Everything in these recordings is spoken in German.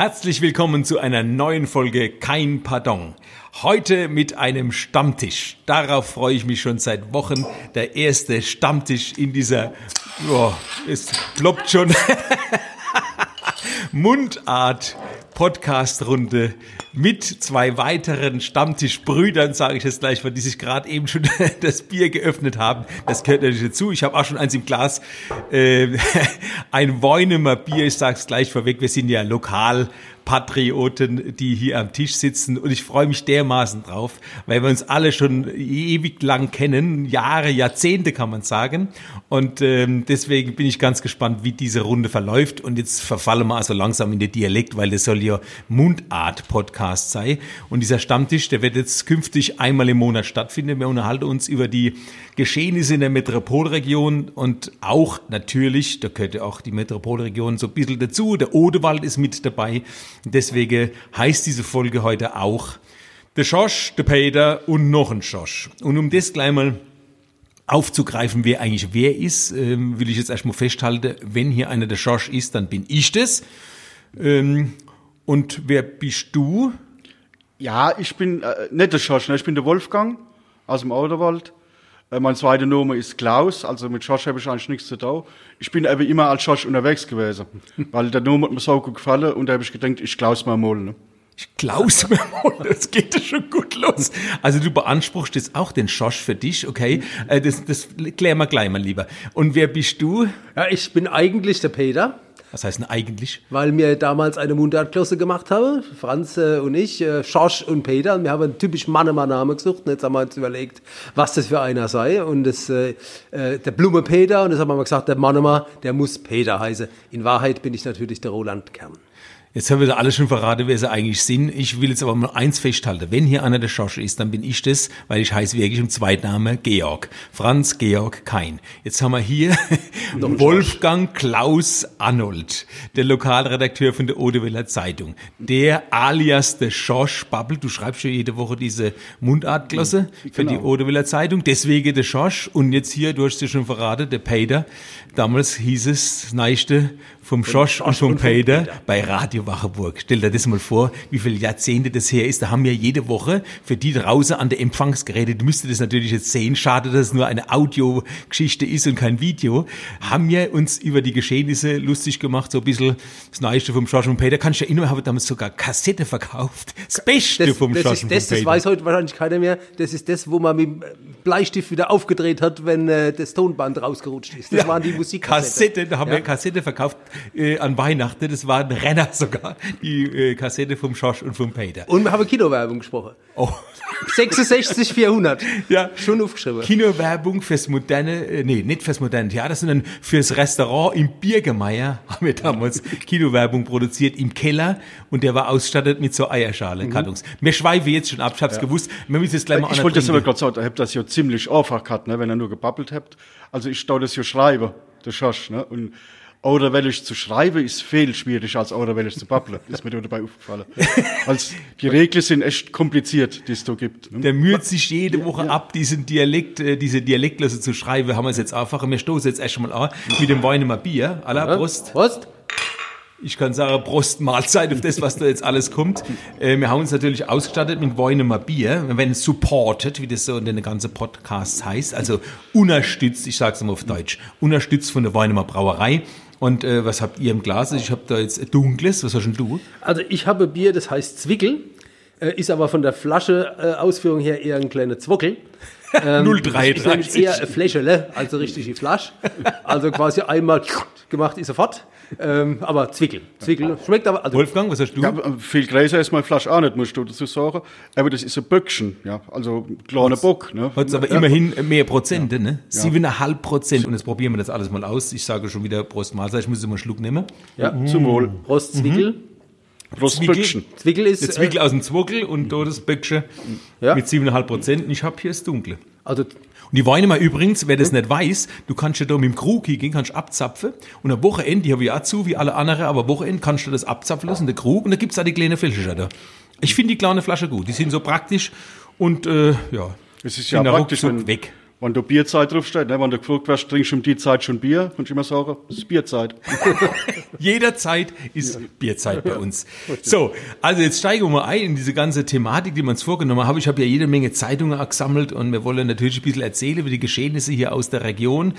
Herzlich willkommen zu einer neuen Folge Kein Pardon. Heute mit einem Stammtisch. Darauf freue ich mich schon seit Wochen. Der erste Stammtisch in dieser, oh, es ploppt schon, Mundart Podcast-Runde mit zwei weiteren Stammtischbrüdern, sage ich jetzt gleich, weil die sich gerade eben schon das Bier geöffnet haben. Das gehört natürlich dazu. Ich habe auch schon eins im Glas. Äh, ein Weunemer Bier, ich sage es gleich vorweg, wir sind ja lokal Patrioten, die hier am Tisch sitzen. Und ich freue mich dermaßen drauf, weil wir uns alle schon ewig lang kennen, Jahre, Jahrzehnte kann man sagen. Und ähm, deswegen bin ich ganz gespannt, wie diese Runde verläuft. Und jetzt verfallen wir also langsam in den Dialekt, weil das soll ja Mundart-Podcast sein. Und dieser Stammtisch, der wird jetzt künftig einmal im Monat stattfinden. Wir unterhalten uns über die Geschehnisse in der Metropolregion und auch natürlich, da gehört ja auch die Metropolregion so ein bisschen dazu, der Odewald ist mit dabei. Deswegen heißt diese Folge heute auch der Schosch, der Peter und noch ein Schosch. Und um das gleich mal aufzugreifen, wer eigentlich wer ist, ähm, will ich jetzt erstmal festhalten, wenn hier einer der Schosch ist, dann bin ich das. Ähm, und wer bist du? Ja, ich bin äh, nicht der Schosch, ne? ich bin der Wolfgang aus dem Auderwald. Äh, mein zweiter Name ist Klaus, also mit Schosch habe ich eigentlich nichts zu tun. Ich bin aber immer als Schosch unterwegs gewesen, weil der Name hat mir so gut gefallen und da habe ich gedacht, ich Klaus mal mal. Ne? Ich Klaus mir mal, das geht ja schon gut los. Also du beanspruchst jetzt auch den Schosch für dich, okay? Äh, das, das klären wir gleich mal lieber. Und wer bist du? Ja, ich bin eigentlich der Peter. Was heißt denn eigentlich? Weil wir damals eine Mundartklasse gemacht haben, Franz äh, und ich, äh, Schorsch und Peter. Und wir haben einen typisch Mannemann-Namen gesucht. Und jetzt haben wir uns überlegt, was das für einer sei. Und das, äh, äh, der Blume Peter. Und das haben wir mal gesagt, der Mannemann, der muss Peter heißen. In Wahrheit bin ich natürlich der Roland Kern. Jetzt haben wir da alle schon verraten, wer sie eigentlich sind. Ich will jetzt aber mal eins festhalten. Wenn hier einer der Schosche ist, dann bin ich das, weil ich heiße wirklich im Zweitname Georg. Franz Georg Kein. Jetzt haben wir hier Wolfgang Klaus Arnold, der Lokalredakteur von der Odeweller Zeitung. Der alias der Schorsch Bubble. Du schreibst ja jede Woche diese Mundartklasse für die Odeweller Zeitung. Deswegen der Schorsch. Und jetzt hier, du hast es schon verraten, der Peter. Damals hieß es das Neueste vom Schosch und vom Peter bei Radio Wacheburg. Stell dir das mal vor, wie viele Jahrzehnte das her ist. Da haben wir jede Woche für die draußen an der Empfangsgeräte, du müsstest das natürlich jetzt sehen, schade, dass es nur eine Audiogeschichte ist und kein Video, haben wir uns über die Geschehnisse lustig gemacht, so ein bisschen das Neueste vom Schosch und Peter. Kannst du ja erinnern, haben damals sogar Kassette verkauft. Das Beste Das, vom das, Schosch und das, vom das Peter. weiß heute wahrscheinlich keiner mehr. Das ist das, wo man mit Bleistift wieder aufgedreht hat, wenn äh, das Tonband rausgerutscht ist. Das waren die Musikkassetten. Kassette, da haben wir Kassette verkauft äh, an Weihnachten. Das war ein Renner sogar, die äh, Kassette vom Schosch und vom Peter. Und wir haben Kinowerbung gesprochen. Oh. 66, 400. Ja. Schon aufgeschrieben. Kinowerbung fürs moderne, äh, nee, nicht fürs moderne Theater, sondern fürs Restaurant im Birgemeier haben wir damals Kinowerbung produziert im Keller und der war ausgestattet mit so Eierschale-Kartons. Wir schweifen jetzt schon ab, ich hab's gewusst. Wir müssen jetzt gleich mal Ich wollte das aber gerade sagen, ihr habt das ja ziemlich einfach gehabt, ne, wenn ihr nur gebabbelt habt. Also ich stau das ja schreiben, der Schosch, ne, und oder wenn ich zu schreiben, ist viel schwieriger als oder wenn ich zu babbeln. Ist mir da dabei aufgefallen. Als die Regeln sind echt kompliziert, die es da gibt. Ne? Der müht sich jede Woche ab, diesen Dialekt, äh, diese Dialektlose zu schreiben. Haben wir es jetzt einfach. Wir stoßen jetzt erst mal an mit dem Weinemer Bier. Aller Brust. Prost. Ich kann sagen, Prost, Mahlzeit auf das, was da jetzt alles kommt. Äh, wir haben uns natürlich ausgestattet mit Weinemer Bier. Wir werden supported, wie das so in den ganzen Podcasts heißt. Also unterstützt, ich sag's mal auf Deutsch, unterstützt von der Weinemer Brauerei. Und äh, was habt ihr im Glas? Ich habe da jetzt dunkles. Was hast denn du? Also ich habe Bier, das heißt Zwickel, äh, ist aber von der Flasche äh, Ausführung her eher ein kleiner Zwockel. Ähm, Ist nämlich 033. eher eine Fläschele, also richtig die Flasche. Also quasi einmal gemacht ist er fort. Ähm, aber Zwickel. Zwickel schmeckt aber. Also Wolfgang, was hast du? Ja, viel größer ist meine Flasche auch nicht, musst du dazu sagen. Aber das ist ein Böckchen, ja, also ein kleiner Bock, ne. Hat aber ja. immerhin mehr Prozente, ne? Siebeneinhalb Prozent. Und jetzt probieren wir das alles mal aus. Ich sage schon wieder Prost Mahlzeit. Ich muss immer einen Schluck nehmen. ja. Zum Wohl. Prost Zwickel. Prost Zwickel. Böckchen. Zwickel ist. Der Zwickel aus dem Zwockel und da das Böckchen Ja. mit 7,5 Prozent. Und ich habe hier das Dunkle. Äh, Also Und die Weine mal übrigens, wer das nicht weiß, du kannst ja da mit dem Krug hingehen, kannst abzapfen und am Wochenende, die habe ich auch zu, wie alle anderen, aber am Wochenende kannst du das abzapfen lassen, der Krug, und da gibt's auch die kleine Flasche da. Ich finde die kleine Flasche gut, die sind so praktisch und äh, ja, Es ist ja praktisch, wenn, weg. Wenn da Bierzeit draufsteht, ne? wenn du gefragt wirst, trinkst du um die Zeit schon Bier, kannst du immer sagen, es ist Bierzeit. Jederzeit ist Bierzeit bei uns. So, also jetzt steigen wir mal ein in diese ganze Thematik, die wir uns vorgenommen haben. Ich habe ja jede Menge Zeitungen gesammelt und wir wollen natürlich ein bisschen erzählen über die Geschehnisse hier aus der Region.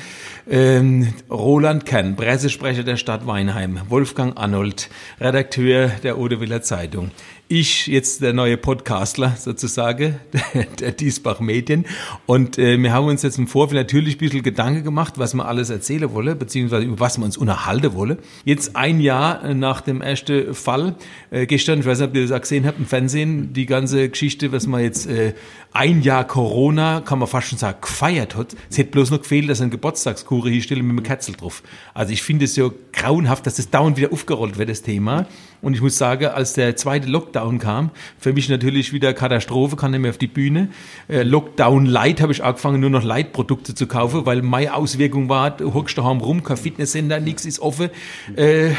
Ähm, Roland Kern, Pressesprecher der Stadt Weinheim, Wolfgang Arnold, Redakteur der Odewiller Zeitung. Ich, jetzt der neue Podcastler sozusagen, der, Diesbach Medien. Und äh, wir haben uns jetzt im Vorfeld natürlich ein bisschen Gedanken gemacht, was wir alles erzählen wollen, beziehungsweise über was wir uns unterhalten wollen. Jetzt ein Jahr äh, nach dem ersten Fall, äh, gestern, ich weiß nicht, ob ihr das auch gesehen habt im Fernsehen, die ganze Geschichte, was man jetzt äh, ein Jahr Corona, kann man fast schon sagen, gefeiert hat. Es hätte bloß noch gefehlt, dass ein Geburtstagskuchen hier stelle mit einem Kerzel drauf. Also ich finde es ja grauenhaft, dass das dauernd wieder aufgerollt wird, das Thema. Und ich muss sagen, als der zweite Lockdown kam, für mich natürlich wieder Katastrophe, kann nicht mehr auf die Bühne. Äh, Lockdown Light habe ich angefangen, nur noch Light-Produkte zu kaufen, weil meine Auswirkung war, du hockst daheim rum, kein Fitnesscenter, nichts ist offen. Äh,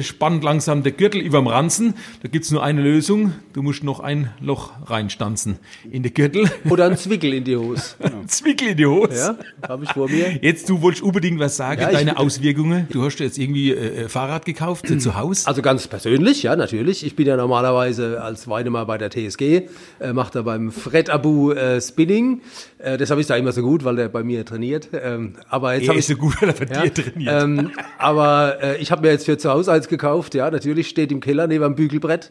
spannt langsam der Gürtel überm Ranzen. Da gibt's nur eine Lösung. Du musst noch ein Loch reinstanzen in den Gürtel. oder ein Zwickel in die Hose. Zwickel in die Hose. Ja, habe ich vor mir. Jetzt, du wolltest unbedingt was sagen, Ja, deine Auswirkungen. Du hast jetzt irgendwie äh, äh, Fahrrad gekauft zu Hause. Also ganz persönlich, ja, natürlich. Ich bin ja normalerweise als Weidemann bei der TSG, äh, mache da beim Fred Abu äh, Spinning. Äh, das habe ich da immer so gut, weil der bei mir trainiert. Ähm, aber jetzt er ist ich so gut, weil er bei ja, dir trainiert. Ähm, aber äh, ich habe mir jetzt für zu Hause eins gekauft, ja, natürlich steht im Keller neben dem Bügelbrett.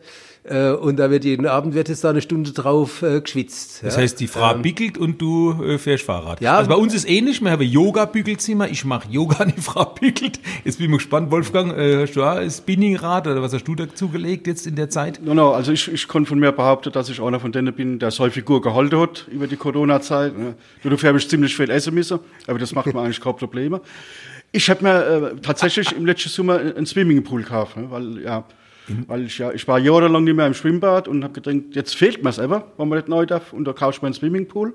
Äh, und da wird jeden Abend wird jetzt da eine Stunde drauf äh, geschwitzt. Das ja. heißt, die Frau biegelt und du äh, fährst Fahrrad. Ja. Also bei uns ist ähnlich. Wir haben ein Yoga-Bügelzimmer. Ich mache Yoga, die Frau bügelt. Jetzt bin ich mal gespannt, Wolfgang, äh, hast du auch ein Spinningrad oder was hast du dazu gelegt jetzt in der Zeit? No, no, also ich, ich kann von mir behaupten, dass ich einer von denen bin, der seine Figur gehalten hat über die Corona-Zeit. dafür habe ich ziemlich viel essen müssen, aber das macht mir eigentlich keine Probleme. Ich habe mir äh, tatsächlich im letzten Sommer einen Swimmingpool gekauft, ne, weil ja, weil ich ja, ich war jahrelang nicht mehr im Schwimmbad und habe gedacht, jetzt fehlt mir's aber, wenn man nicht neu darf und da kaufst du mir einen Swimmingpool.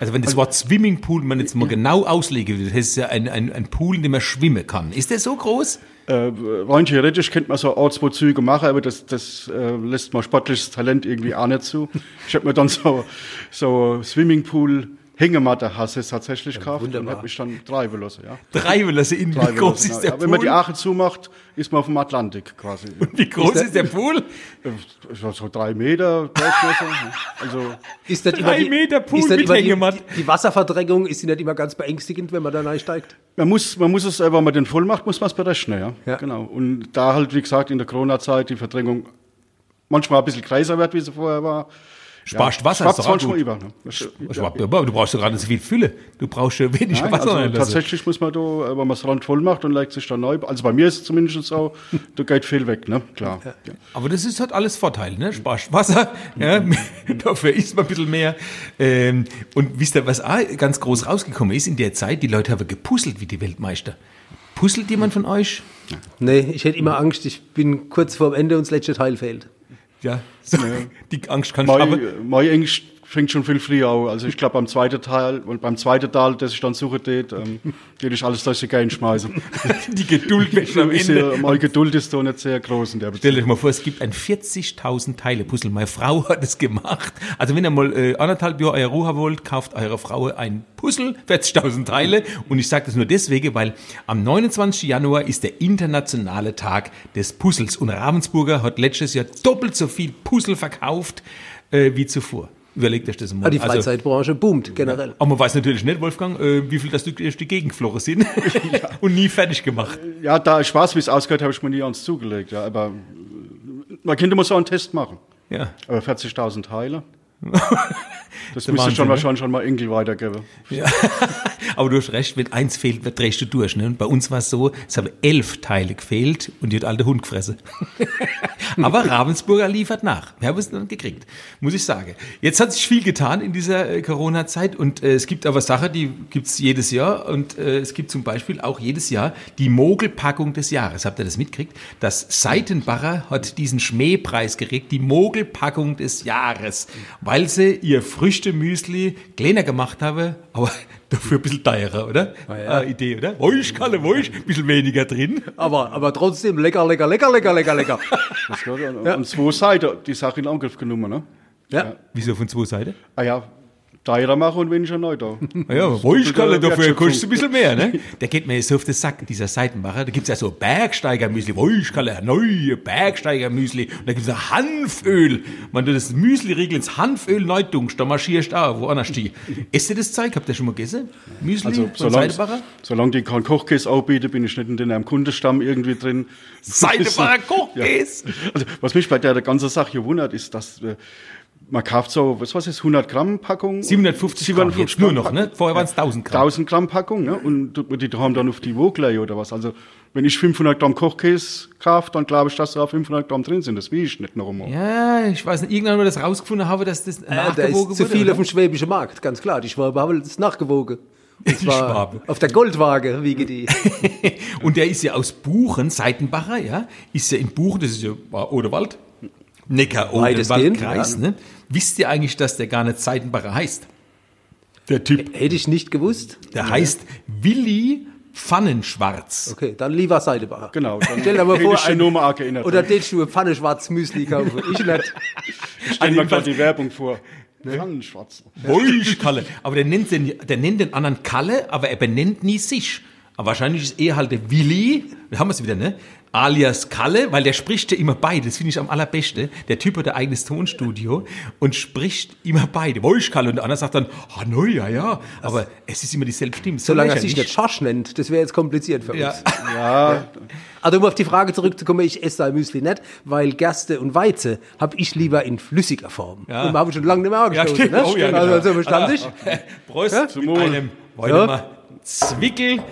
Also wenn das Wort Swimmingpool man jetzt mal genau auslegen will, das ist ja ein, ein, ein Pool, in dem man schwimmen kann. Ist der so groß? Äh, rein theoretisch könnte man so ein, zwei Züge machen, aber das, das äh, lässt man sportliches Talent irgendwie auch nicht zu. Ich habe mir dann so, so Swimmingpool Hängematte hast es tatsächlich gekauft und wunderbar. habe mich dann treiben lassen. Ja. Drei will in wie Treiben groß lassen, ist ja. der Ja, Wenn man die Pool? Aachen zumacht, ist man auf dem Atlantik quasi. Wie groß ist der Pool? Äh, so, drei Meter Durchmesser. Also Ist das Drei immer die, Meter Pool ist das mit Hängematte. die, die Wasserverdrängung ist die nicht immer ganz beängstigend, wenn man da reinsteigt? man muss, man muss es, äh, wenn man den voll macht, muss man es berechnen. Ja? Ja. Genau. Und da halt, wie gesagt, in der Corona-Zeit die Verdrängung manchmal ein bisschen kreiser wird, wie sie vorher war. Sparst Wasser, schwappt ist doch gut. über. Ne? Das- Schwappt Du brauchst doch gerade nicht so viel Fülle. Du brauchst ja wenig Nein, Wasser also tatsächlich muss man da, äh, wenn man es Rand voll macht und legt sich dann neu, also bei mir ist es zumindest so, da geht viel weg, ne? Klar. Ja. Aber das ist halt alles Vorteil, ne? Sparst Wasser, ja, dafür isst man ein bisschen mehr. Ähm, und wisst ihr, was auch ganz groß rausgekommen ist in der Zeit? Die Leute haben gepuzzelt wie die Weltmeister. Puzzelt jemand von euch? Nee, ich hätte immer Angst, ich bin kurz vor dem Ende und das letzte Teil fehlt. Ja, so, die Angst kann Mein, haben. mein Englisch fängt schon viel früher an. Also ich glaube beim zweiten Teil, beim zweiten Teil, das ich dann suche, tät, ähm, ich alles durch die Gegend schmeißen. Die Geduld wird am Ist Ende. ja, meine Geduld ist da nicht sehr groß in der Stell Beziehung. euch mal vor, es gibt ein 40.000 Teile Puzzle. Meine Frau hat es gemacht. Also wenn ihr mal äh, anderthalb Jahre eure Ruhe wollt, kauft eurer Frau ein Puzzle, 40.000 Teile. Und ich sage das nur deswegen, weil am 29. Januar ist der internationale Tag des Puzzles. Und Ravensburger hat letztes Jahr doppelt so viel Puzzle verkauft äh, wie zuvor. Überlegt euch das mal. Ah, die Also, Freizeitbranche boomt generell. aber man weiß natürlich nicht, Wolfgang, äh, wie viel das durch die Gegend geflogen sind und nie fertig gemacht. Ja, da ich weiß, wie es ausgeht, habe ich mir nie ans zugelegt. Ja, aber äh, man könnte mal so einen Test machen. Ja. Aber 40.000 Teile. Das müsste Wahnsinn, schon ne? wahrscheinlich schon mal Enkel weitergeben. Ja. Aber du hast recht, wenn eins fehlt, wird drehst du durch. Ne? Und bei uns war es so, es haben elf Teile gefehlt und die hat alte Hund gefressen. Aber Ravensburger liefert nach. Wir haben es dann gekriegt, muss ich sagen. Jetzt hat sich viel getan in dieser äh, Corona-Zeit und äh, es gibt aber Sachen, die gibt's jedes Jahr und äh, es gibt zum Beispiel auch jedes Jahr die Mogelpackung des Jahres. Habt ihr das mitgekriegt? Das Seitenbacher hat diesen Schmähpreis gekriegt, die Mogelpackung des Jahres, weil sie ihr Früchte-Müsli kleiner gemacht habe, aber dafür ein bisschen teurer, oder? ja. Äh, Idee, oder? Woischkalle, Woisch, ein bisschen weniger drin. Aber, aber trotzdem lecker, lecker, lecker, lecker, lecker, lecker. Das geht, und, und zwei Seiten die Sache in Angriff genommen. Ne? Ja. Wieso von zwei Seiten? Ah ja, teurer machen und weniger neu da. Ja, Woischkalle, dafür kostet ein bisschen mehr, ne? Der geht mir jetzt so auf den Sack, dieser Seitenbacher. Da gibt's ja so Bergsteigermüsli, Woischkalle, neue Bergsteigermüsli. Und da gibt's ja Hanföl. Man tut das Müsli-Riegel ins Hanföl neu dunkst, da marschierst du auch, woanders steh. Esst ihr das Zeug? Habt ihr schon mal gegessen? Müsli Also, von solange, Seidenbacher? solange die keinen Kochkäse anbieten, bin ich nicht in einem Kundenstamm irgendwie drin. Seidenbacher Kochkäse! Also, was mich bei der, der ganzen Sache hier wundert, ist, dass äh, man kauft so, was weiß ich, 100 Gramm Packung. 750 Gramm, jetzt nur noch, ne? Vorher waren's 1000 Gramm. 1000 Gramm Packung, ne? Und die haben dann auf die Woglei oder was. Also, wenn ich 500 Gramm Kochkäse kaufe, dann glaube ich, dass da 500 Gramm drin sind. Das will ich nicht noch einmal. Ja, ich weiß nicht, irgendwann mal das rausgefunden habe, dass das Äh, da nachgewogen ist zu wurde, viel oder? auf dem schwäbischen Markt, ganz klar. Die Schwabe haben das nachgewogen. Und zwar auf der Goldwaage wiege die. Und der ist ja aus Buchen, Seitenbacher, ja, ist ja in Buchen, das ist ja Odewald, Neckar, Odenwaldkreis, ja. ne? Wisst ihr eigentlich, dass der gar nicht Seitenbacher heißt? Der Typ, Hätte ich nicht gewusst. der heißt Willi Pfannenschwarz. Okay, dann lieber Seidebacher. Genau. Dann Stell dir mal vor, ich ein- geändert. Oder den Schuhe Pfanne schwarz Müsli kaufen. Ich nicht. stellen wir gerade die Werbung vor. Pfannenschwarz. Woisch Kalle. Aber der nennt, den, der nennt den anderen Kalle, aber er benennt nie sich. Aber wahrscheinlich ist er halt der Willi, da haben wir es wieder, ne? Alias Kalle, weil der spricht ja immer beide. Das finde ich am allerbesten. Der Typ hat ein eigenes Tonstudio und spricht immer beide. Woisch Kalle. Und der andere sagt dann, ah, no, ja, ja. Aber es ist immer dieselbe Stimme. So Solange er sich nicht Schorsch nennt, das wäre jetzt kompliziert für uns. Ja. Ja, Also um auf die Frage zurückzukommen, ich esse sein Müsli nicht, weil Gerste und Weize habe ich lieber in flüssiger Form. Ja. Und wir haben schon lange nicht mehr Ja, angestoßen. stimmt. ne? Oh, ja, also, genau. also verstanden ich? Prost mit einem, Ja. mal Zwickel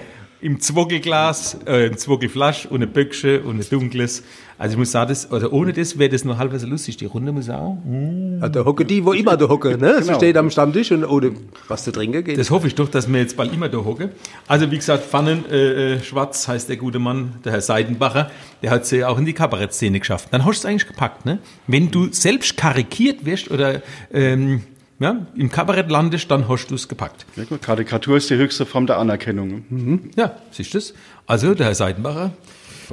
im Zwockelglas, äh, ein Zwockelflasch und ein Böckchen und ein dunkles. Also ich muss sagen, das, oder ohne das wäre das noch halbweise lustig. Die Runde muss auch. Ja, da hocke die, wo immer da hocke. Ne? Sie Genau. steht am Stammtisch und ohne was zu trinken geht. Das hoffe ich doch, dass wir jetzt bald immer da hocken. Also wie gesagt, Pfannen äh, äh, Schwarz heißt der gute Mann, der Herr Seidenbacher, der hat sie auch in die Kabarettszene geschafft. Dann hast du es eigentlich gepackt, ne? Wenn du selbst karikiert wirst oder ähm, ja, im Kabarett landest, dann hast du es gepackt. ja gut. Karikatur ist die höchste Form der Anerkennung. Ja, siehst du das? Also der Herr Seidenbacher,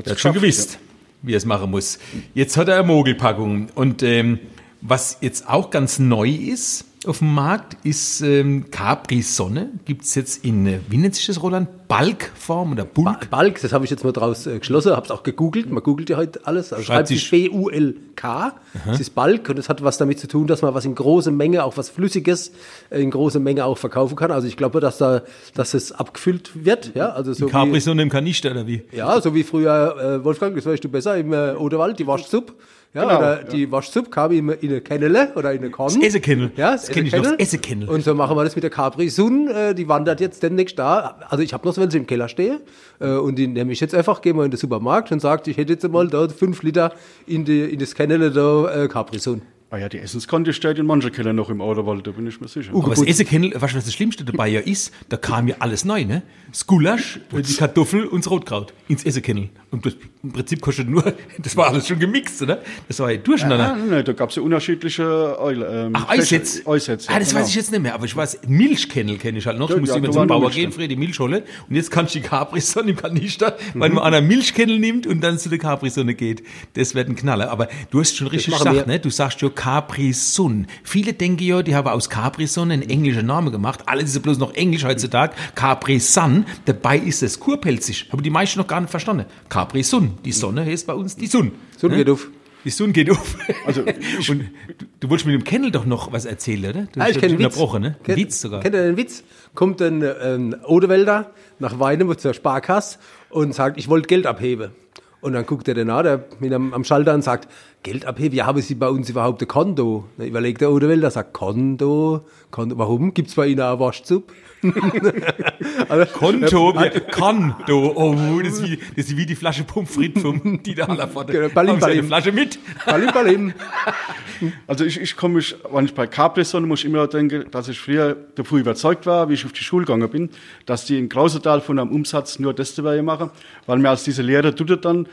der hat schon gewusst, wie er es machen muss. Jetzt hat er eine Mogelpackung. Und ähm, was jetzt auch ganz neu ist auf dem Markt, ist ähm, Capri-Sonne. Gibt es jetzt in, äh, wie nennt sich das, Roland? Balkform oder Bulk? Balk, das habe ich jetzt mal draus äh, geschlossen, habe es auch gegoogelt. Man googelt ja heute alles. Also Schreibt sich B-U-L-K. Es ist Balk und das hat was damit zu tun, dass man was in großer Menge, auch was Flüssiges, äh, in großer Menge auch verkaufen kann. Also ich glaube, dass da, dass es abgefüllt wird. Ja, also so wie, Capri-Sonne im Kanister oder wie? ja, so wie früher, äh, Wolfgang, das weißt du besser, im äh, Odewald, die Waschsuppe. Ja, Genau, oder ja. die Waschsuppe kam in, in eine Kennele oder in eine Korn. Das Essekennel. Ja, Das kenn ich noch, das Essekennel. Und so machen wir das mit der Capri Sun. Äh, die wandert jetzt demnächst da. Also ich habe noch so, wenn sie im Keller stehe. Äh, und die nehme ich jetzt einfach, gehe mal in den Supermarkt und sagt, ich hätte jetzt mal da fünf Liter in, die, in das Kennele da äh, Capri Sun. Ah ja, die Essenskonto steht in manchen Keller noch im Autowald, da bin ich mir sicher. Aber das Essekennel, weißt du, was das Schlimmste dabei ja ist? Da kam ja alles neu, ne? Das Gulasch, die Kartoffel und das Rotkraut ins Essekennel. Und das im Prinzip kostet nur, das war alles schon gemixt, oder? Das war ja durcheinander. Ah, nein, da gab es ja unterschiedliche Eule, ähm, Ach, Eissetz. Eissetz, ja, ah, das genau. weiß ich jetzt nicht mehr, aber ich weiß, Milchkennel kenne ich halt noch. Ja, Du musst ja, immer zum Bauer gehen, die Milch holen. Und jetzt kannst du die Capri-Sonne im Kanister, weil man einer Milchkennel nimmt und dann zu der Capri-Sonne geht. Das wird ein Knaller. Aber du hast schon richtig gesagt, wir. ne? Du sagst ja Capri-Sun. Viele denken ja, die haben aus Capri-Sonne einen englischen Namen gemacht. Alle sind bloß noch Englisch heutzutage. Capri-Sun. Dabei ist es kurpelzig. Haben die meisten noch gar nicht verstanden. Capri-Sun. Die Sonne heißt bei uns die Sun. Sun Ne? geht auf. Die Sonne geht auf. Also, und du, du wolltest mit dem Kennel doch noch was erzählen, oder? Du Ah, ich kenne einen Witz. unterbrochen, ne? Ein Kennt- Witz sogar. Kennt ihr den Witz? Kommt ein ähm, Odewälder nach Weinem zur Sparkasse und sagt, ich wollte Geld abheben. Und dann guckt er den an, der mit am, am Schalter und sagt, Geld abheben, ja, haben Sie bei uns überhaupt ein Konto? Dann überlegt der Odewälder, sagt, Konto, Konto, warum? Gibt's bei Ihnen eine Waschsuppe? also, Konto, ja, Konto. Oh, das ist, wie, das ist wie die Flasche Pommes frites vom Dieter Hallervorder. Genau, Ballim, Haben Sie eine Ballim. Flasche mit? Balim, balim. Also ich, ich komme mich, wenn ich bei Capri-Sonne muss ich immer denken, dass ich früher davon überzeugt war, wie ich auf die Schule gegangen bin, dass die in Grausetal von einem Umsatz nur das dabei machen, weil mir als diese Lehrer tut dann,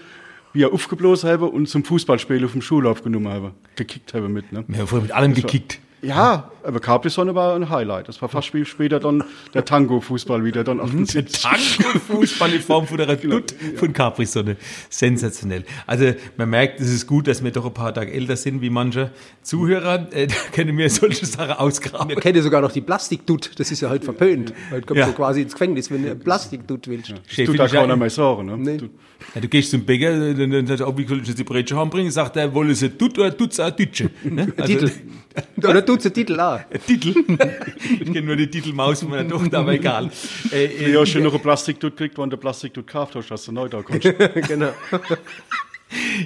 wie er aufgeblasen habe und zum Fußballspiel auf dem Schulhof genommen habe, gekickt habe mit. Ne? Haben vorher mit allem gekickt. Ja, aber Capri-Sonne war ein Highlight. Das war fast wie später dann der Tango-Fußball wieder dann auf dem Sitz. Tango-Fußball in Form von einer Dutt von Capri-Sonne. Sensationell. Also man merkt, es ist gut, dass wir doch ein paar Tage älter sind wie manche Zuhörer. Äh, da können wir solche Sachen ausgraben. Wir kennen sogar noch die Plastikdutt, das ist ja heute verpönt. Heute kommst Ja. du quasi ins Gefängnis, wenn du Plastikdutt willst. Chef, Tut da ich ja- keiner mehr sagen. Ne? Nee. Du- Ja, du gehst zum Bäcker, dann, dann sagt er, oh, wie soll ich jetzt die Brötchen hembringen? Sagt er, wolle sie Dutt oder tut's auch Dütsche? Ne? Also, Titel. Oder tut's Titel auch. Titel. ich kenne nur die Titelmaus von meiner Tochter, aber egal. Äh, äh, Ja, schon noch ein Plastikdutt kriegt, wenn du Plastikdutt gekauft hast, dass du neu da kommst. genau.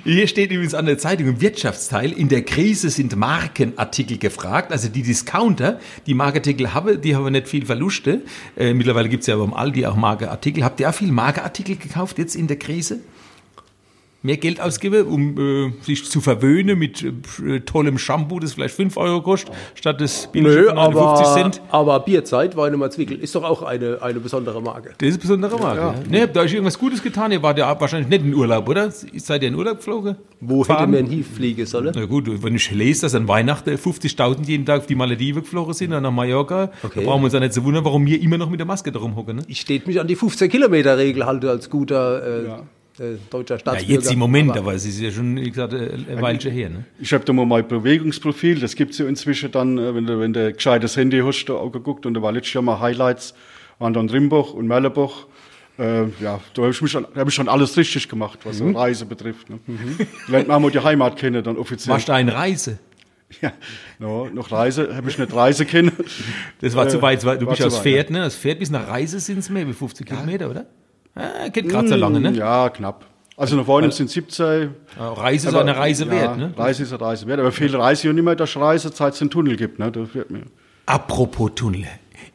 Hier steht übrigens an der Zeitung im Wirtschaftsteil, in der Krise sind Markenartikel gefragt. Also die Discounter, die Markenartikel haben, die haben nicht viel Verluste. Äh, mittlerweile gibt's ja beim Aldi auch Markenartikel. Habt ihr auch viel Markenartikel gekauft jetzt in der Krise? Mehr Geld ausgeben, um äh, sich zu verwöhnen mit äh, tollem Shampoo, das vielleicht 5 Euro kostet, statt des billigen Nö, von 59 aber, Cent. aber Bierzeit, Weinemann Zwickel, ist doch auch eine, eine besondere Marke. Das ist eine besondere Marke. Ja. Nee, habt ihr euch irgendwas Gutes getan? Ihr wart ja wahrscheinlich nicht in Urlaub, oder? Seid ihr in Urlaub geflogen? Wo hätte Fahren? man hinfliegen sollen? Na gut, wenn ich lese, dass an Weihnachten 50.000 jeden Tag auf die Malediven geflogen sind und nach Mallorca, Okay. da brauchen wir uns ja nicht zu wundern, warum wir immer noch mit der Maske darum hocken. Ne? Ich steht mich an die 15-Kilometer-Regel halte als guter äh, äh, deutscher Ja, Staatsbürger. jetzt im Moment, aber es ist ja schon, wie gesagt, äh, ein Weilchen her. Ne? Ich habe da mal mein Bewegungsprofil, das gibt's ja inzwischen dann, äh, wenn du, wenn du ein gescheites Handy hast, da auch geguckt und da war letztes Jahr mal Highlights, waren dann Rimbach und Merlebach. Äh, ja, da habe ich, mich schon- da hab ich schon alles richtig gemacht, was so Reise betrifft. Ne? Lernt man mal die Heimat kennen, dann offiziell. Warst du eine Reise? Ja, no, noch Reise, habe ich nicht Reise kennen. Das war Äh, zu weit. Du war bist aus Pferd, ne? Aus Pferd bis nach Reise sind es mehr wie 50 Kilometer, oder? Ah, geht gerade so lange, ne? Ja, knapp. Also nach Weinem sind 17. Ja, Reise ist aber- eine Reise ja, wert, ne? Reise ist eine Reise wert. Aber viele Reise ja nicht mehr, dass Reisezeit es einen Tunnel gibt. Ne? Das wird mir. Apropos Tunnel.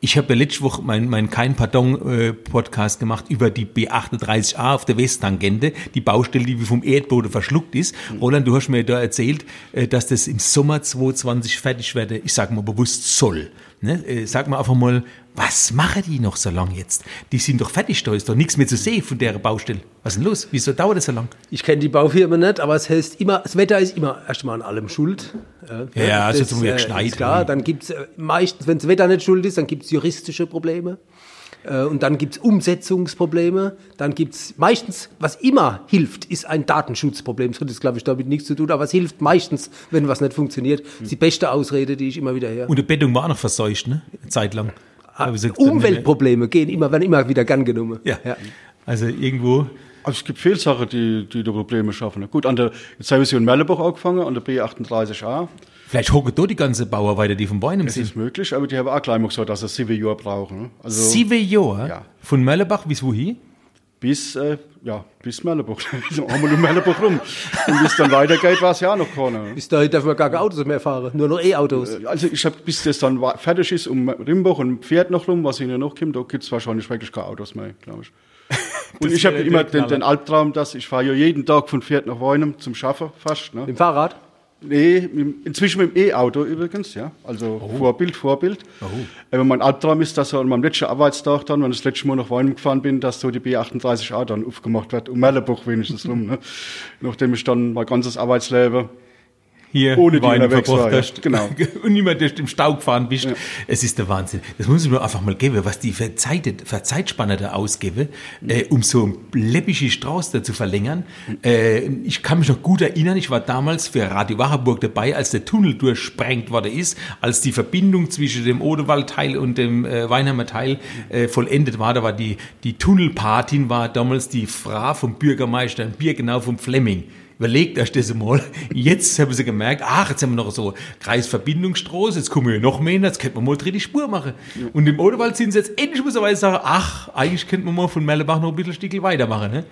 Ich habe ja letzte Woche meinen mein Kein Pardon äh, Podcast gemacht über die B38A auf der Westtangente, die Baustelle, die wie vom Erdboden verschluckt ist. Roland, du hast mir da erzählt, äh, dass das im Sommer 2020 fertig werde, ich sage mal bewusst soll. Ne? Äh, sag mal einfach mal, was machen die noch so lang jetzt? Die sind doch fertig, da ist doch nichts mehr zu sehen von der Baustelle. Was ist denn los? Wieso dauert das so lang? Ich kenne die Baufirma nicht, aber es heißt immer, das Wetter ist immer erstmal an allem schuld. Äh, Ja, also das, zum Beispiel äh, geschneit. ist Klar, dann gibt's äh, meistens, wenn das Wetter nicht schuld ist, dann gibt's juristische Probleme. Äh, Und dann gibt's Umsetzungsprobleme. Dann gibt's meistens, was immer hilft, ist ein Datenschutzproblem. Das hat jetzt, glaube ich, damit nichts zu tun, aber es hilft meistens, wenn was nicht funktioniert. Das ist die beste Ausrede, die ich immer wieder höre. Und die Bettung war auch noch verseucht, ne? Eine Zeit lang. Aber sie- Umweltprobleme gehen immer, werden immer wieder gern genommen. Ja. Also irgendwo Also es gibt viele Sachen, die, die da Probleme schaffen. Gut, an der, jetzt habe ich sie in Merlebach angefangen, an der B38A. Vielleicht hocken da die ganze Bauer weiter, die von Bäumen Das sind. ist möglich, aber die haben auch gleich mal gesagt, dass sie sieben Jahre brauchen. Ne? Also Sieben Jahre? Ja. Von Möllebach bis wohin? Bis, äh, ja, bis haben wir nur Merlebach rum. Und es dann weitergeht, weiß ja auch noch keiner. ne? Bis dahin dürfen wir gar keine Autos mehr fahren, nur noch E-Autos. Also ich habe, bis das dann fertig ist, um Rimbach und Pferd noch rum, was ihnen noch kommt, da gibt es wahrscheinlich wirklich keine Autos mehr, glaube ich. Und ich habe immer den, den Albtraum, dass ich fahre ja jeden Tag von Pferd nach Weinem zum Schaffen fast. Ne? Dem Fahrrad? Nee, inzwischen mit dem E-Auto übrigens, ja. Also Vorbild, Vorbild. Aber mein Albtraum ist, dass so an meinem letzten Arbeitstag dann, wenn ich das letzte Mal nach Weinem gefahren bin, dass so die B38A dann aufgemacht wird, um Merlebuch wenigstens rum. Ne? Nachdem ich dann mein ganzes Arbeitsleben Hier Ohne die Wein unterwegs verbracht war, ja. hast. Genau. Und niemand durch den Stau gefahren bist. Es ist der Wahnsinn. Das muss ich mir einfach mal geben, was die für, Zeit, für Zeitspanne da ausgeben, äh, um so eine läppische Straße da zu verlängern. Äh, ich kann mich noch gut erinnern, ich war damals für Radio Wacherburg dabei, als der Tunnel durchsprengt worden ist, als die Verbindung zwischen dem Odewald-Teil und dem äh, Weinheimer Teil äh, vollendet war. Da war die, die Tunnelpatin war damals die Frau vom Bürgermeister in Birkenau vom Flemming. Überlegt euch das mal. Jetzt haben sie gemerkt, ach, jetzt haben wir noch so Kreisverbindungsstraße, jetzt kommen wir noch mehr hin, jetzt könnten wir mal dritte Spur machen. Und im Odewald sind sie jetzt endlich muss sagen, ach, eigentlich könnten wir mal von Merlebach noch ein bisschen Stickel weitermachen. Ne?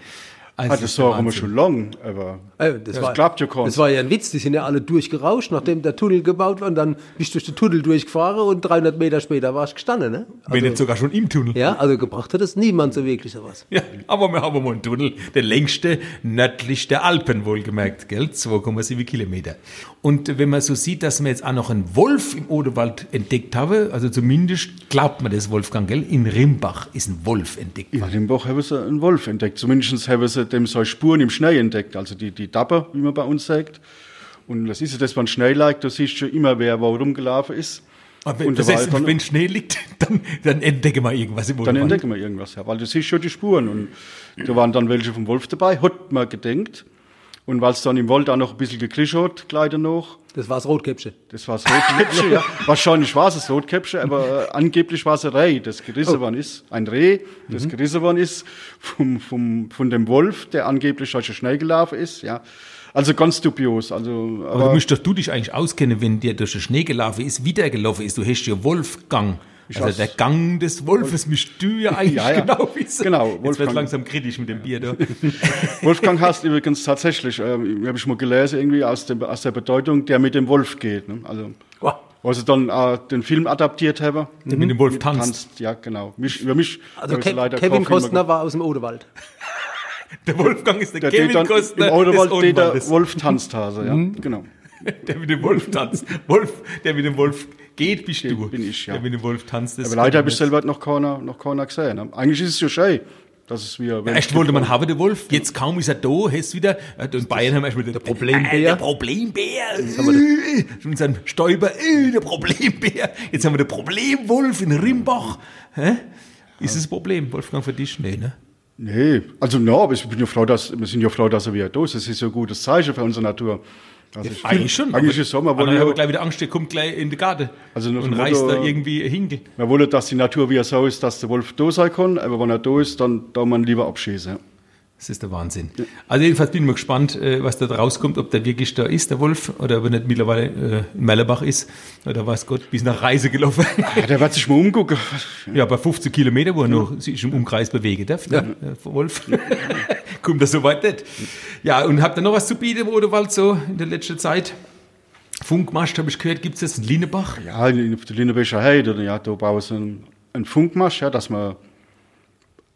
Also Ah, das sagen wir schon lang, aber Äh, das, war, klappt ja kaum. Das war ja ein Witz, die sind ja alle durchgerauscht, nachdem der Tunnel gebaut war und dann bist du durch den Tunnel durchgefahren und 300 Meter später warst du gestanden. Ne? Wenn nicht sogar schon im Tunnel. Ja, also gebracht hat das niemand so wirklich sowas. Ja, aber wir haben mal einen Tunnel, der längste nördlich der Alpen wohlgemerkt, gell? 2,7 Kilometer. Und wenn man so sieht, dass wir jetzt auch noch einen Wolf im Odewald entdeckt haben, also zumindest glaubt man das, Wolfgang, gell? In Rimbach ist ein Wolf entdeckt in. Rimbach haben sie einen Wolf entdeckt. Zumindest haben sie dem so Spuren im Schnee entdeckt, also die, die Dapper, wie man bei uns sagt. Und das ist ja das, wenn Schnee liegt, du siehst schon immer, wer wo rumgelaufen ist. Aber Und das heißt, dann- wenn Schnee liegt, dann, dann entdecken wir irgendwas im Dann entdecken wir irgendwas, ja, weil du siehst schon die Spuren. Und da waren dann welche vom Wolf dabei, hat man gedenkt. Und weil es dann im Wald auch noch ein bisschen gekrischt hat, gleich danach, Das war das Rotkäppchen. das war das Rotkäppchen, ja. Wahrscheinlich war es das Rotkäppchen, aber äh, angeblich war es ein Reh, das gerissen worden ist. Ein Reh, das gerissen worden ist vom, vom, von dem Wolf, der angeblich durch den Schnee gelaufen ist, ja. Also ganz dubios, also, Aber du müsstest du dich eigentlich auskennen, wenn dir durch den Schnee gelaufen ist, wieder gelaufen ist. Du hast ja Wolfgang. Also der Gang des Wolfes müsst du ja eigentlich Ja, ja. genau wissen. Genau, Jetzt wird Wolfgang. langsam kritisch mit dem Bier da. Wolfgang heißt übrigens tatsächlich, äh, habe ich mal gelesen, irgendwie aus, dem, aus der Bedeutung, der mit dem Wolf geht. Ne? Also, wo sie dann äh, den Film adaptiert haben. Der mit dem Wolf tanzt. Tanzt, ja, genau. Mich, über mich. Also habe Ke Kevin Costner war aus dem Odewald. Der Wolfgang ist der, Der Kevin dann Costner im Autowald, des der. Wolf tanzt Hase, ja, Mhm. genau. Der mit dem Wolf tanzt. Wolf, der mit dem Wolf geht, bist du. bin ich, ja. Der mit dem Wolf tanzt. das Aber leider habe ich ist selber noch keiner, noch keiner gesehen. Eigentlich ist es ja schön, dass es wir. Ja, Erst wollte man haben, der Wolf, jetzt kaum ist er da, hast wieder, äh, in Bayern haben wir erstmal den, der Problembär. der Problembär, äh, schon sein Stäuber, äh, der Problembär, jetzt haben wir den Problemwolf in Rimbach, hä? Ist das ein Problem, Wolfgang, für dich? Nee, ne? Nee, also na, aber ich bin ja froh, dass wir sind ja froh, dass er wieder da ist. Das ist ja ein gutes Zeichen für unsere Natur. Also ich Eigentlich schon. Eigentlich ist Sommer, aber wollen ich habe wir, gleich wieder Angst, der kommt gleich in den Garten Also und dem reißt Motto- da irgendwie Hinkel. wir wollen, dass die Natur wieder so ist, dass der Wolf da sein kann. Aber wenn er da ist, dann da man lieber abschießen. Das ist der Wahnsinn. Also jedenfalls bin ich mal gespannt, äh, was da rauskommt, ob der wirklich da ist, der Wolf, oder ob er nicht mittlerweile äh, in Mellebach ist, oder weiß Gott, bis nach Reise gelaufen. Ja, der wird sich mal umgucken. Ja, bei 15 Kilometer, wo er noch sich im Umkreis bewegen darf, der Wolf. Kommt das so weit nicht. Ja, und habt ihr noch was zu bieten im Odewald so in der letzten Zeit? Funkmast, habe ich gehört, gibt es das in Lienebach? Ja, in- auf der Linnebecher Heide, ja, da bauen sie einen, einen Funkmast, ja, dass man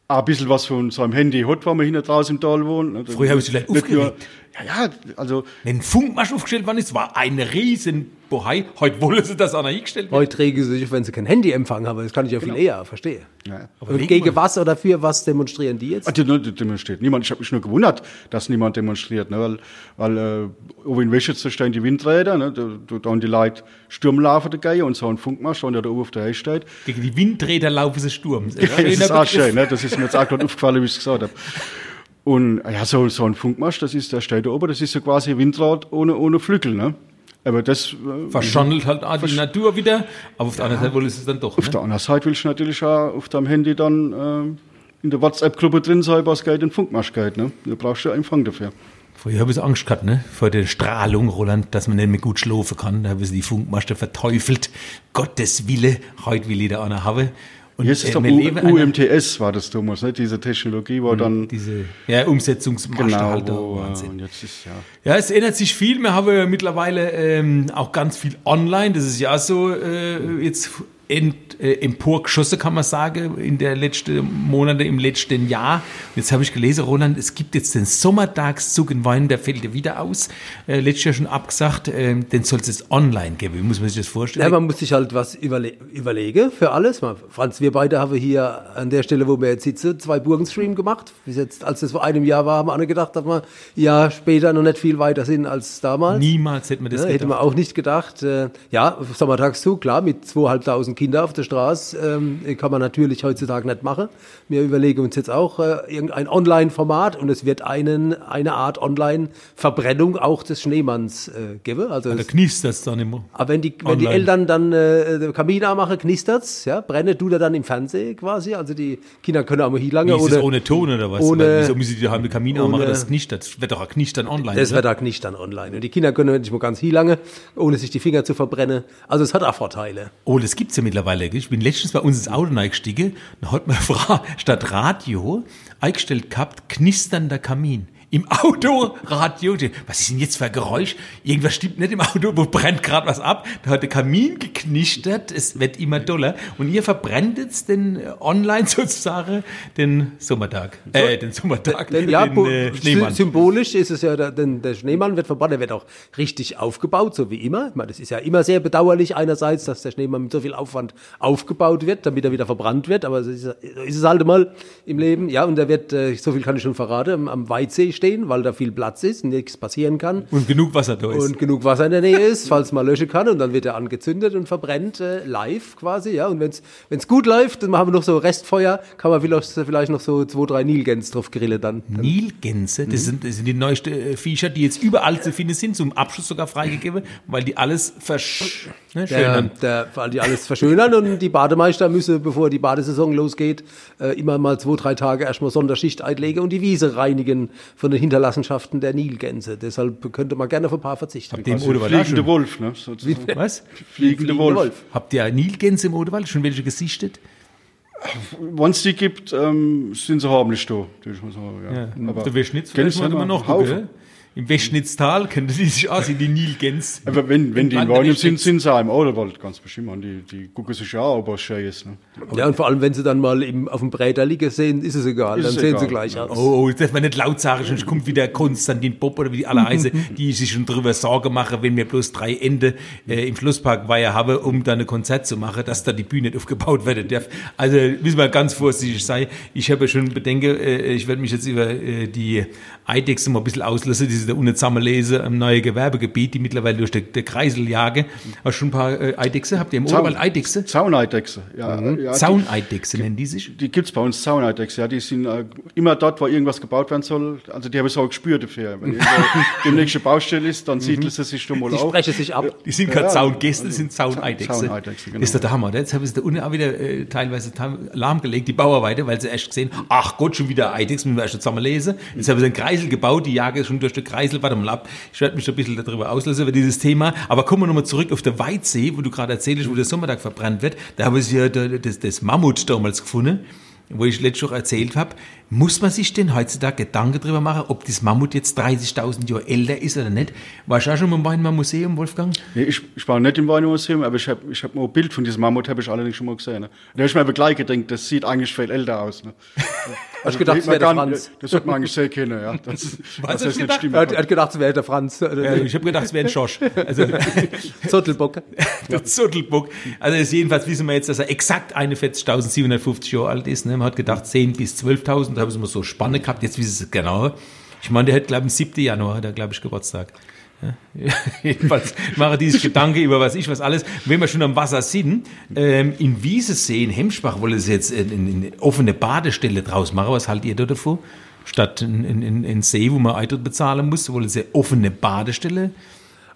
ein bisschen was von seinem Handy hat, wenn man hinten draußen im Tal wohnt. ne. Früher haben sie vielleicht nur- aufgeregt. Ja, ja, also Wenn ein Funkmast aufgestellt worden ist, war ein riesen Bohai. Heute wollen sie das auch noch hingestellt werden. Heute regen sie sich, wenn sie kein Handyempfang haben. Das kann ich ja viel eher, verstehe. Ja. Und gegen was oder für was demonstrieren die jetzt? Ah, die, die die demonstriert. Niemand, ich habe mich nur gewundert, dass niemand demonstriert, ne, weil, weil äh, oben in Wäschitzer stehen die Windräder, ne, da, da, da haben die Leute Sturmlaufen dagegen und so ein Funkmast, der da oben auf der Heide steht. Gegen die Windräder laufen sie Sturm. Ja, das ist auch schön, ne? das ist mir jetzt auch gerade aufgefallen, wie ich es gesagt habe. Und ja, so, so ein Funkmast, das ist, der steht da oben, das ist ja quasi ein Windrad ohne, ohne Flügel. Ne? Aber das, äh, Verschandelt halt auch die Natur wieder, aber auf der anderen Seite sie es dann doch. auf Ne? der anderen Seite willst du natürlich auch auf deinem Handy dann äh, in der WhatsApp-Gruppe drin sein, was geht, den Funkmast geht. Ne? Da brauchst du ja Empfang dafür. Früher habe ich Angst gehabt, ne? Vor der Strahlung, Roland, dass man nicht mehr gut schlafen kann. Da habe ich die Funkmaste verteufelt. Gottes Wille, heute will jeder einer haben. Und Jetzt ist äh, doch UMTS, war das Thomas, ne? diese Technologie, wo dann. diese ja, Umsetzungsmaste Genau, äh, Wahnsinn. und jetzt ist ja. Ja, es ändert sich viel. Wir haben ja mittlerweile ähm, auch ganz viel online. Das ist ja so äh, jetzt ent, emporgeschossen, äh, kann man sagen, in der letzten Monate, im letzten Jahr. Jetzt habe ich gelesen, Roland, es gibt jetzt den Sommertagszug in Wein, der fällt ja wieder aus. Äh, letztes Jahr schon abgesagt, äh, den soll es jetzt online geben. Wie muss man sich das vorstellen? Ja, man muss sich halt was überle überlegen für alles. Man, Franz, wir beide haben hier an der Stelle, wo wir jetzt sitzen, zwei Burgenstream gemacht. Bis jetzt, als das vor einem Jahr war, haben alle gedacht, dass wir ja später noch nicht viel weiter sind als damals. Niemals hätten wir das ja, gedacht. Hätte man auch nicht gedacht. Äh, ja, Sommertagszug, klar, mit 2.500 Kinder auf der Straße ähm, kann man natürlich heutzutage nicht machen. Wir überlegen uns jetzt auch äh, irgendein Online-Format und es wird einen, eine Art Online-Verbrennung auch des Schneemanns äh, geben. Also ah, da knistert es dann immer. Aber wenn die, wenn die Eltern dann äh, Kamin anmachen, knistert es, ja, brennt du da dann im Fernsehen quasi. Also die Kinder können auch mal hier lange. Wie ist ohne, ohne Ton oder was? Ohne, Wieso müssen die daheim den Kamin ohne, anmachen? Das knistert, das wird doch auch knistern online. Das oder? wird auch knistern online. Und die Kinder können nicht mal ganz hier lange, ohne sich die Finger zu verbrennen. Also es hat auch Vorteile. Oh, das gibt es ja mittlerweile. Ich bin letztens bei uns ins Auto eingestiegen und hat meine Frau statt Radio eingestellt gehabt, knisternder Kamin. Im Auto Radio. Was ist denn jetzt für ein Geräusch? Irgendwas stimmt nicht im Auto, wo brennt gerade was ab. Da hat der Kamin geknistert, es wird immer doller. Und ihr verbrennt jetzt den äh, online sozusagen den Sommertag. Äh, den Sommertag. Denn ja, den äh, Schneemann. symbolisch ist es ja, der, der Schneemann wird verbrannt, der wird auch richtig aufgebaut, so wie immer. Ich meine, das ist ja immer sehr bedauerlich einerseits, dass der Schneemann mit so viel Aufwand aufgebaut wird, damit er wieder verbrannt wird, aber so ist, ist es halt mal im Leben. Ja, und der wird, äh, so viel kann ich schon verraten, am- am Weidsee stehen, weil da viel Platz ist und nichts passieren kann. Und genug Wasser da ist. Und genug Wasser in der Nähe ist, falls man löschen kann und dann wird er angezündet und verbrennt äh, live quasi, ja. Und wenn's wenn's gut läuft, dann machen wir noch so Restfeuer, kann man vielleicht, vielleicht noch so zwei, drei Nilgänse drauf grillen dann. Nilgänse, das, sind, das sind die neuesten äh, Viecher, die jetzt überall zu finden sind, zum Abschluss sogar freigegeben, weil die alles versch ne, der, der, weil die alles verschönern und die Bademeister müssen, bevor die Badesaison losgeht, äh, immer mal zwei, drei Tage erstmal Sonderschicht einlegen und die Wiese reinigen von den Hinterlassenschaften der Nilgänse. Deshalb könnte man gerne auf ein paar verzichten. Dem Also Odewald fliegende. Wolf, ne? sozusagen. Was? Fliegende Wolf. Habt ihr Nilgänse im Odewald? Schon welche gesichtet? Wenn es die gibt, ähm, sind sie harmlich da. mal sagen, Ja. Aber der Weschnitz, Gänse vielleicht haben wir noch. Haufen. gell? Im Weschnitztal können die sich aussehen, die Nilgänse. Aber wenn, wenn die in Warnum sind, sind sie auch im Oderwald ganz bestimmt. Und die, die gucken sich ja auch, ob es schön ist. Ne? Ja, und vor allem, wenn sie dann mal im, auf dem Bräder liegen sehen, ist es egal. Ist dann es sehen egal. sie gleich aus. Oh, das darf man nicht laut sagen, sonst kommt wieder Konstantin Bob oder wie die alle heißen, die sich schon drüber Sorge machen, wenn wir bloß drei Ende äh, im Schlusspark Weiher haben, um da ein Konzert zu machen, dass da die Bühne nicht aufgebaut werden darf. Also müssen wir ganz vorsichtig sein. Ich habe ja schon Bedenke, äh, ich werde mich jetzt über äh, die Eidechse mal ein bisschen auslassen, die sie da unten zusammenlesen, am neuen Gewerbegebiet, die mittlerweile durch den, Kreisel jagen. Hast du schon ein paar äh, Eidechse? Habt ihr im Zaun- Oberwald Eidechse? Zauneidechse. Ja, ja, die- Zauneidechse nennen die sich. Die gibt's bei uns, Zauneidechse. Ja, die sind äh, immer dort, wo irgendwas gebaut werden soll. Also die habe ich so gespürt dafür. Wenn die nächste Baustelle ist, dann siedeln sie sich schon mal Die auf. sprechen sich ab. Die sind keine Ja, Zaungäste, also die sind Zauneidechse. Zauneidechse, genau. Das ist doch der Hammer. oder? Jetzt haben sie da unten auch wieder äh, teilweise lahmgelegt, die Bauarbeiter, weil sie erst gesehen ach Gott, schon wieder Eidechse, müssen wir erst zusammen lesen. Jetzt haben sie einen Kreisel gebaut, die jagen schon durch den Kreisel, warte mal ab. Ich werde mich ein bisschen darüber auslösen, über dieses Thema. Aber kommen wir nochmal zurück auf der Weitsee, wo du gerade erzählst, wo der Sommertag verbrannt wird. Da haben sie ja da- das, das Mammut damals gefunden. Wo ich letztes Woche erzählt habe, muss man sich denn heutzutage Gedanken darüber machen, ob das Mammut jetzt 30.000 Jahre älter ist oder nicht? Warst du auch schon mal im Weinmann Museum, Wolfgang? Nee, ich, ich war nicht im Weinmuseum, aber ich habe ich hab mal ein Bild von diesem Mammut, habe ich allerdings schon mal gesehen. Ne? Da habe ich mir aber gleich gedacht, das sieht eigentlich viel älter aus. Ne? Du gedacht, das es wäre der Franz? Das sollte man eigentlich sehen können, ja. Das, das nicht stimmt. Er hat, hat gedacht, es wäre der Franz. Ja, ich habe gedacht, es wäre ein Schorsch. Also Zottelbock. der Zottelbock. Also jedenfalls wissen wir jetzt, dass er exakt 41.750 Jahre alt ist. Ne? Man hat gedacht 10 bis 12.000, da haben sie mal so Spanne gehabt. Jetzt wissen sie es genau. Ich meine, der hat, glaube ich, am 7. Januar, er, glaube ich, Geburtstag. Ja. Jedenfalls machen die sich Gedanken über was ich, was alles. Wenn wir schon am Wasser sind, ähm, in Wiesesee, in Hemschbach, wollen sie jetzt eine, eine offene Badestelle draus machen. Was haltet ihr da davon? Statt in, in, in, in See, wo man Eintritt bezahlen muss, wollen sie eine offene Badestelle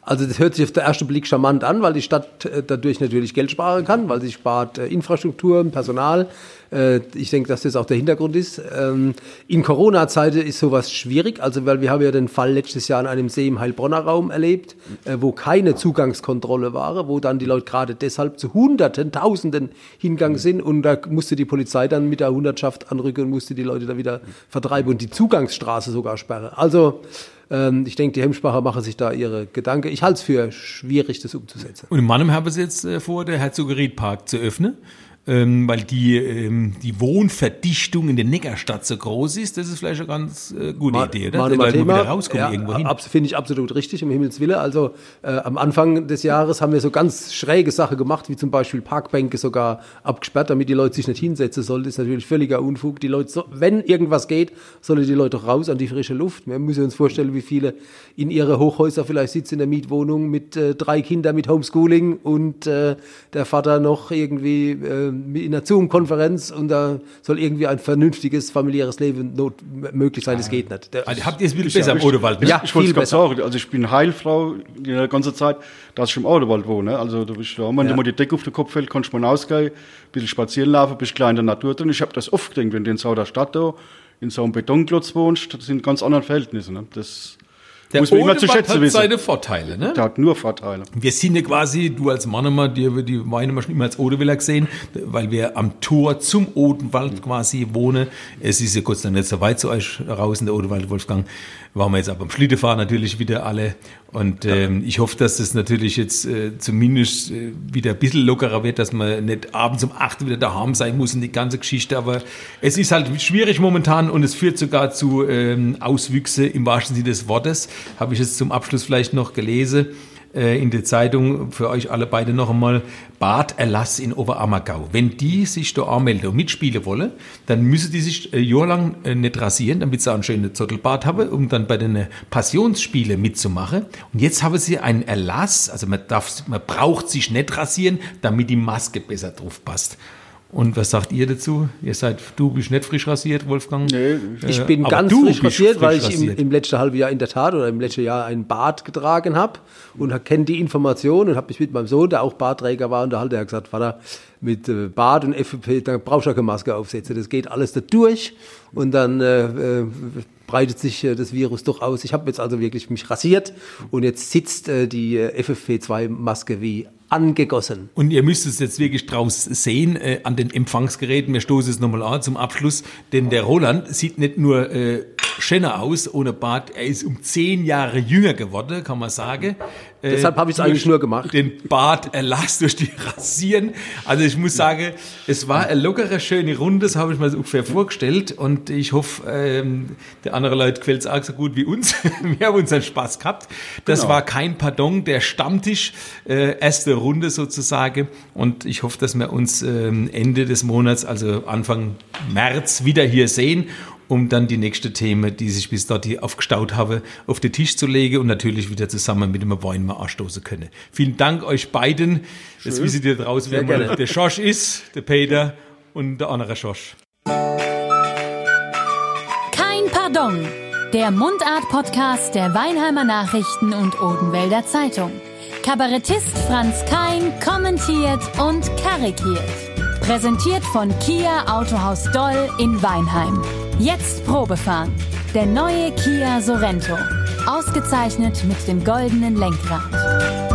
Also das hört sich auf den ersten Blick charmant an, weil die Stadt äh, dadurch natürlich Geld sparen kann, weil sie spart äh, Infrastruktur, Personal. Äh, ich denke, dass das auch der Hintergrund ist. Ähm, in Corona-Zeiten ist sowas schwierig, also weil wir haben ja den Fall letztes Jahr in einem See im Heilbronner Raum erlebt, wo keine Zugangskontrolle war, wo dann die Leute gerade deshalb zu Hunderten, Tausenden hingegangen sind und da musste die Polizei dann mit der Hundertschaft anrücken und musste die Leute da wieder vertreiben und die Zugangsstraße sogar sperren. Also ähm, ich denke, die Hemmspracher machen sich da ihre Gedanken. Ich halte es für schwierig, das umzusetzen. Und in Mannheim haben sie jetzt äh, vor, der Herzogeriedpark zu öffnen, ähm, weil die, ähm, die Wohnverdichtung in der Neckarstadt so groß ist. Das ist vielleicht eine ganz äh, gute Idee, oder? Mal, mal Thema. wieder rauskommen Ja, irgendwo hin. Finde ich absolut richtig, um Himmels Willen. Also äh, am Anfang des Jahres haben wir so ganz schräge Sachen gemacht, wie zum Beispiel Parkbänke sogar abgesperrt, damit die Leute sich nicht hinsetzen sollten. Das ist natürlich völliger Unfug. Die Leute, so, wenn irgendwas geht, sollen die Leute raus an die frische Luft. Wir müssen uns vorstellen, wie viele in ihre Hochhäuser vielleicht sitzen in der Mietwohnung mit äh, drei Kindern mit Homeschooling und äh, der Vater noch irgendwie äh, in einer Zoom-Konferenz und da soll irgendwie ein vernünftiges familiäres Leben not möglich sein. Das geht nicht. Der, Also, habt ihr es ja besser im. Odewald? Ne? Ja, ich wollte viel gerade besser. sagen, also ich bin Heilfrau die ganze Zeit, dass ich im Autowald wohne. Also da bist du, wenn Ja. mal die Decke auf den Kopf fällt, kannst du mal rausgehen, ein bisschen spazieren laufen, bist klein in der Natur drin. Ich habe das oft gedacht, wenn du in so einer Stadt da in so einem Betonklotz wohnst, das sind ganz andere Verhältnisse. Ne? Das Der muss man immer zu schätzen hat wissen. seine Vorteile, ne? Der hat nur Vorteile. Wir sind ja quasi, du als Mannemer, die, die Weinemer schon immer als Odeweller gesehen, weil wir am Tor zum Odenwald quasi wohnen. Es ist ja kurz dann nicht so weit zu euch raus in der Odewald, Wolfgang. Waren wir jetzt aber am Schlittefahren natürlich wieder alle. Und ähm, ich hoffe, dass das natürlich jetzt äh, zumindest äh, wieder ein bisschen lockerer wird, dass man nicht abends um 8 wieder daheim sein muss und die ganze Geschichte. Aber es ist halt schwierig momentan und es führt sogar zu ähm, Auswüchse im wahrsten Sinne des Wortes. Habe ich jetzt zum Abschluss vielleicht noch gelesen. Äh, in der Zeitung für euch alle beide noch einmal Barterlass in Oberammergau. Wenn die sich da anmelden und mitspielen wollen, dann müssen die sich äh, jahrelang äh, nicht rasieren, damit sie einen schönen Zottelbart haben, um dann bei den Passionsspielen mitzumachen. Und jetzt haben sie einen Erlass, also man darf, man braucht sich nicht rasieren, damit die Maske besser drauf passt. Und was sagt ihr dazu? Ihr seid, du bist nicht frisch rasiert, Wolfgang? Nee, ich äh, bin ganz frisch rasiert, frisch weil ich im, im, letzten halben Jahr in der Tat oder im letzten Jahr einen Bart getragen habe und kenne die Information und habe mich mit meinem Sohn, der auch Bartträger war, unterhalten. Er hat gesagt, Vater, mit äh, Bart und FFP, da brauchst du keine Maske aufsetzen. Das geht alles da durch und dann äh, äh, breitet sich das Virus doch aus. Ich habe jetzt also wirklich mich rasiert und jetzt sitzt die äh, FFP2-Maske wie angegossen. Und ihr müsst es jetzt wirklich draus sehen äh, an den Empfangsgeräten. Wir stoßen es nochmal an zum Abschluss, denn der Roland sieht nicht nur äh, schöner aus ohne Bart, er ist um zehn Jahre jünger geworden, kann man sagen. Äh, Deshalb habe ich es eigentlich nur gemacht. Den Bart erlass durch die Rasieren. Also ich muss sagen, es war eine lockere, schöne Runde, das habe ich mir so ungefähr vorgestellt und ich hoffe, ähm, der andere Leute quält es auch so gut wie uns. Wir haben unseren Spaß gehabt. Das genau. war kein Pardon, der Stammtisch, äh, erste Runde sozusagen und ich hoffe, dass wir uns ähm, Ende des Monats, also Anfang März wieder hier sehen um dann die nächste Themen, die sich bis dort aufgestaut haben, auf den Tisch zu legen und natürlich wieder zusammen mit dem Wein mal anstoßen können. Vielen Dank euch beiden. Schön. Jetzt wisst ihr draußen, wer mal der Schorsch ist, der Peter und der andere Schorsch. Kein Pardon. Der Mundart-Podcast der Weinheimer Nachrichten und Odenwälder Zeitung. Kabarettist Franz Kein kommentiert und karikiert. Präsentiert von Kia Autohaus Doll in Weinheim. Jetzt Probefahren. Der neue Kia Sorento. Ausgezeichnet mit dem goldenen Lenkrad.